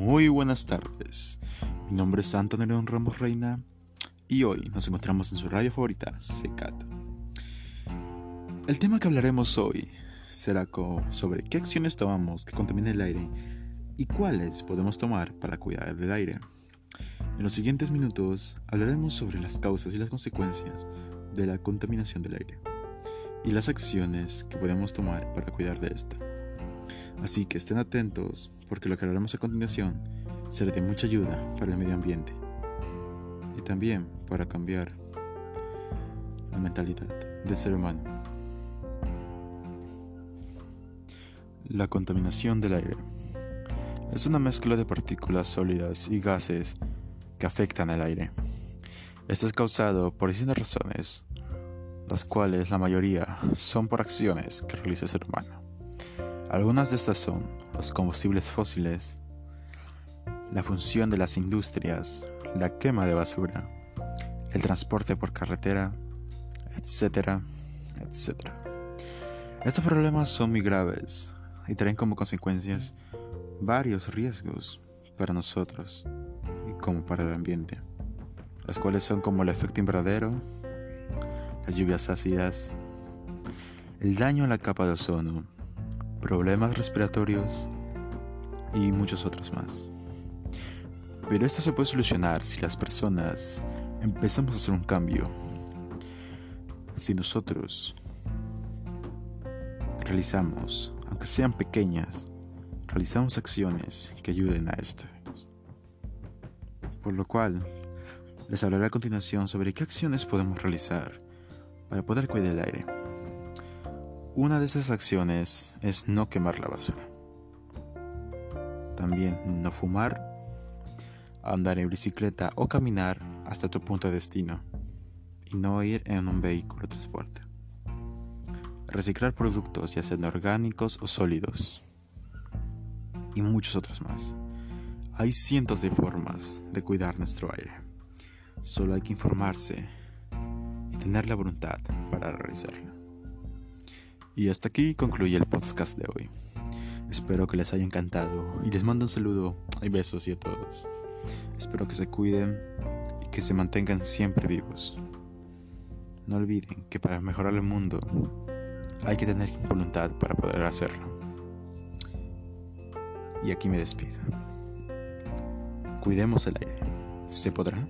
Muy buenas tardes. Mi nombre es Antonio León Ramos Reina y hoy nos encontramos en su radio favorita, Secat. El tema que hablaremos hoy será sobre qué acciones tomamos que contaminan el aire y cuáles podemos tomar para cuidar del aire. En los siguientes minutos hablaremos sobre las causas y las consecuencias de la contaminación del aire y las acciones que podemos tomar para cuidar de esta. Así que estén atentos porque lo que hablaremos a continuación será de mucha ayuda para el medio ambiente y también para cambiar la mentalidad del ser humano. La contaminación del aire es una mezcla de partículas sólidas y gases que afectan el aire. Esto es causado por distintas razones, las cuales la mayoría son por acciones que realiza el ser humano. Algunas de estas son los combustibles fósiles, la función de las industrias, la quema de basura, el transporte por carretera, etcétera, etcétera. Estos problemas son muy graves y traen como consecuencias varios riesgos para nosotros y como para el ambiente, las cuales son como el efecto invernadero, las lluvias ácidas, el daño a la capa de ozono, problemas respiratorios y muchos otros más. Pero esto se puede solucionar si las personas empezamos a hacer un cambio. Si nosotros realizamos, aunque sean pequeñas, realizamos acciones que ayuden a esto. Por lo cual, les hablaré a continuación sobre qué acciones podemos realizar para poder cuidar el aire. Una de esas acciones es no quemar la basura. También no fumar, andar en bicicleta o caminar hasta tu punto de destino y no ir en un vehículo de transporte. Reciclar productos ya sean orgánicos o sólidos y muchos otros más. Hay cientos de formas de cuidar nuestro aire. Solo hay que informarse y tener la voluntad para realizarlo. Y hasta aquí concluye el podcast de hoy. Espero que les haya encantado y les mando un saludo y besos y a todos. Espero que se cuiden y que se mantengan siempre vivos. No olviden que para mejorar el mundo hay que tener voluntad para poder hacerlo. Y aquí me despido. Cuidemos el aire. ¿Se podrá?